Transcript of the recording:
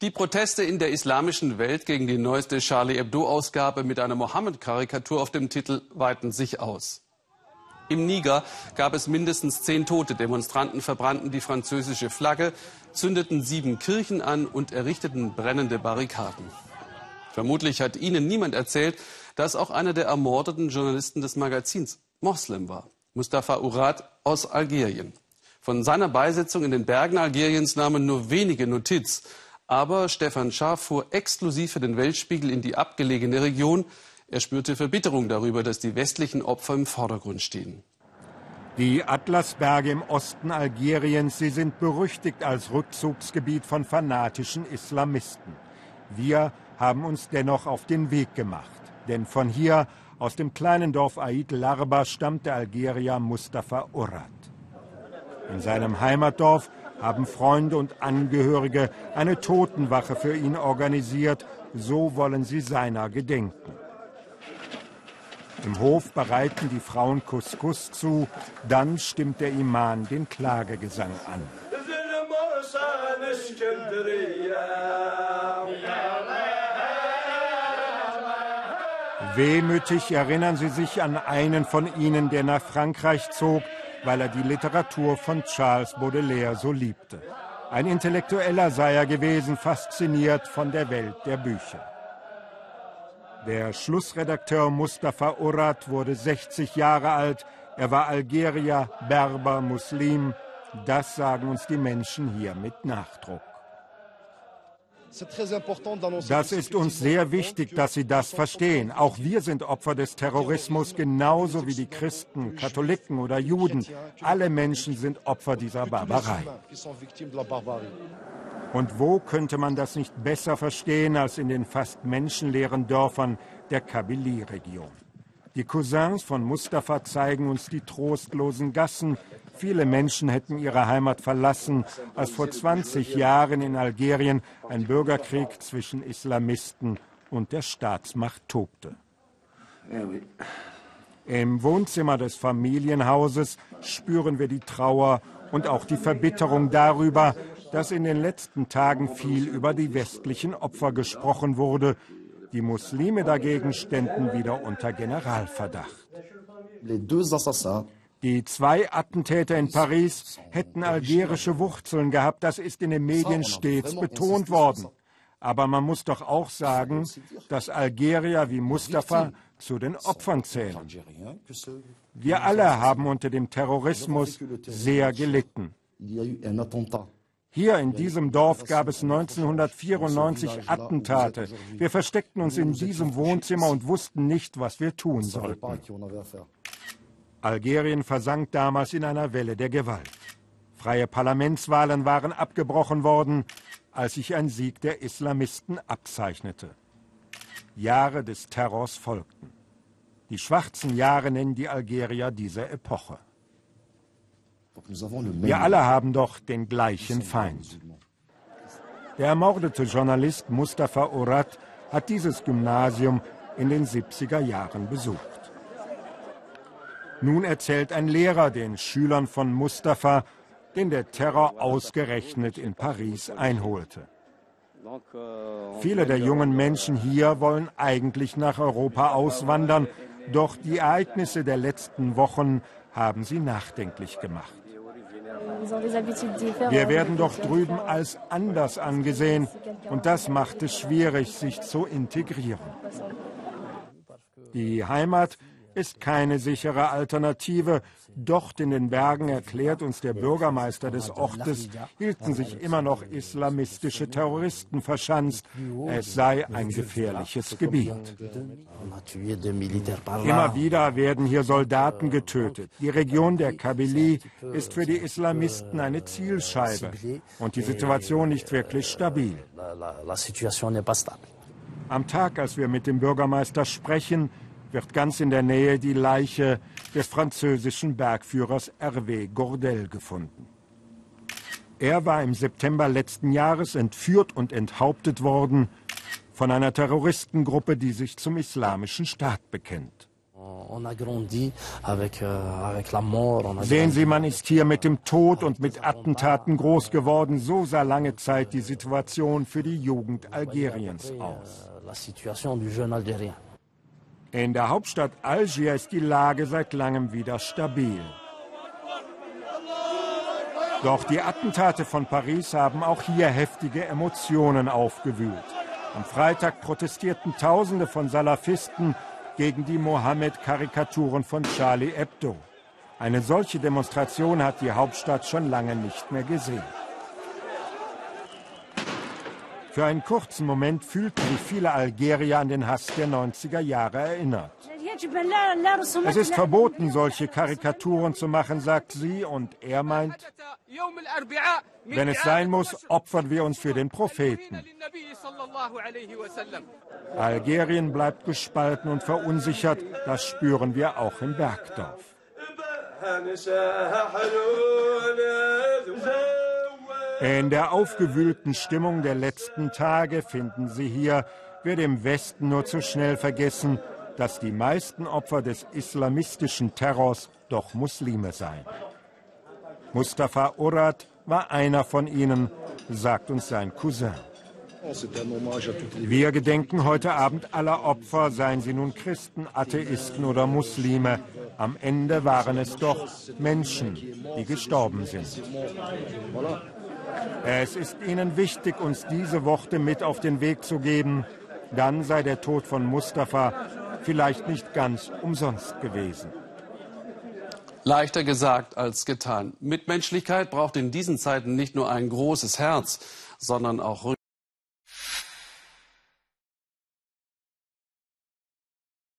Die Proteste in der islamischen Welt gegen die neueste Charlie Hebdo-Ausgabe mit einer Mohammed-Karikatur auf dem Titel weiten sich aus. Im Niger gab es mindestens zehn Tote. Demonstranten verbrannten die französische Flagge, zündeten sieben Kirchen an und errichteten brennende Barrikaden. Vermutlich hat ihnen niemand erzählt, dass auch einer der ermordeten Journalisten des Magazins Moslem war. Mustafa Urat aus Algerien. Von seiner Beisetzung in den Bergen Algeriens nahmen nur wenige Notiz. Aber Stefan Schaaf fuhr exklusiv für den Weltspiegel in die abgelegene Region. Er spürte Verbitterung darüber, dass die westlichen Opfer im Vordergrund stehen. Die Atlasberge im Osten Algeriens, sie sind berüchtigt als Rückzugsgebiet von fanatischen Islamisten. Wir haben uns dennoch auf den Weg gemacht. Denn von hier, aus dem kleinen Dorf Aid Larba, stammt der Algerier Mustafa Urat. In seinem Heimatdorf haben Freunde und Angehörige eine Totenwache für ihn organisiert. So wollen sie seiner gedenken. Im Hof bereiten die Frauen Couscous zu, dann stimmt der Iman den Klagegesang an. Wehmütig erinnern sie sich an einen von ihnen, der nach Frankreich zog, weil er die Literatur von Charles Baudelaire so liebte. Ein Intellektueller sei er gewesen, fasziniert von der Welt der Bücher. Der Schlussredakteur Mustafa Urat wurde 60 Jahre alt. Er war Algerier, Berber, Muslim. Das sagen uns die Menschen hier mit Nachdruck. Das ist uns sehr wichtig, dass Sie das verstehen. Auch wir sind Opfer des Terrorismus, genauso wie die Christen, Katholiken oder Juden. Alle Menschen sind Opfer dieser Barbarei. Und wo könnte man das nicht besser verstehen als in den fast menschenleeren Dörfern der Kabylie-Region? Die Cousins von Mustafa zeigen uns die trostlosen Gassen, Viele Menschen hätten ihre Heimat verlassen, als vor 20 Jahren in Algerien ein Bürgerkrieg zwischen Islamisten und der Staatsmacht tobte. Im Wohnzimmer des Familienhauses spüren wir die Trauer und auch die Verbitterung darüber, dass in den letzten Tagen viel über die westlichen Opfer gesprochen wurde. Die Muslime dagegen ständen wieder unter Generalverdacht. Die zwei Attentäter in Paris hätten algerische Wurzeln gehabt. Das ist in den Medien stets betont worden. Aber man muss doch auch sagen, dass Algerier wie Mustafa zu den Opfern zählen. Wir alle haben unter dem Terrorismus sehr gelitten. Hier in diesem Dorf gab es 1994 Attentate. Wir versteckten uns in diesem Wohnzimmer und wussten nicht, was wir tun sollten. Algerien versank damals in einer Welle der Gewalt. Freie Parlamentswahlen waren abgebrochen worden, als sich ein Sieg der Islamisten abzeichnete. Jahre des Terrors folgten. Die schwarzen Jahre nennen die Algerier diese Epoche. Wir alle haben doch den gleichen Feind. Der ermordete Journalist Mustafa Urat hat dieses Gymnasium in den 70er Jahren besucht. Nun erzählt ein Lehrer den Schülern von Mustafa, den der Terror ausgerechnet in Paris einholte. Viele der jungen Menschen hier wollen eigentlich nach Europa auswandern, doch die Ereignisse der letzten Wochen haben sie nachdenklich gemacht. Wir werden doch drüben als anders angesehen und das macht es schwierig, sich zu integrieren. Die Heimat ist keine sichere Alternative. Dort in den Bergen, erklärt uns der Bürgermeister des Ortes, hielten sich immer noch islamistische Terroristen verschanzt. Es sei ein gefährliches Gebiet. Immer wieder werden hier Soldaten getötet. Die Region der Kabylie ist für die Islamisten eine Zielscheibe und die Situation nicht wirklich stabil. Am Tag, als wir mit dem Bürgermeister sprechen, wird ganz in der Nähe die Leiche des französischen Bergführers Hervé Gordel gefunden. Er war im September letzten Jahres entführt und enthauptet worden von einer Terroristengruppe, die sich zum islamischen Staat bekennt. Sehen Sie, man ist hier mit dem Tod und mit Attentaten groß geworden. So sah lange Zeit die Situation für die Jugend Algeriens aus. In der Hauptstadt Algier ist die Lage seit langem wieder stabil. Doch die Attentate von Paris haben auch hier heftige Emotionen aufgewühlt. Am Freitag protestierten Tausende von Salafisten gegen die Mohammed-Karikaturen von Charlie Hebdo. Eine solche Demonstration hat die Hauptstadt schon lange nicht mehr gesehen. Für einen kurzen Moment fühlten sich viele Algerier an den Hass der 90er Jahre erinnert. Es ist verboten, solche Karikaturen zu machen, sagt sie, und er meint, wenn es sein muss, opfern wir uns für den Propheten. Algerien bleibt gespalten und verunsichert, das spüren wir auch im Bergdorf. In der aufgewühlten Stimmung der letzten Tage finden Sie hier, wird im Westen nur zu schnell vergessen, dass die meisten Opfer des islamistischen Terrors doch Muslime seien. Mustafa Urat war einer von ihnen, sagt uns sein Cousin. Wir gedenken heute Abend aller Opfer, seien sie nun Christen, Atheisten oder Muslime. Am Ende waren es doch Menschen, die gestorben sind. Es ist ihnen wichtig, uns diese Worte mit auf den Weg zu geben. Dann sei der Tod von Mustafa vielleicht nicht ganz umsonst gewesen. Leichter gesagt als getan. Mitmenschlichkeit braucht in diesen Zeiten nicht nur ein großes Herz, sondern auch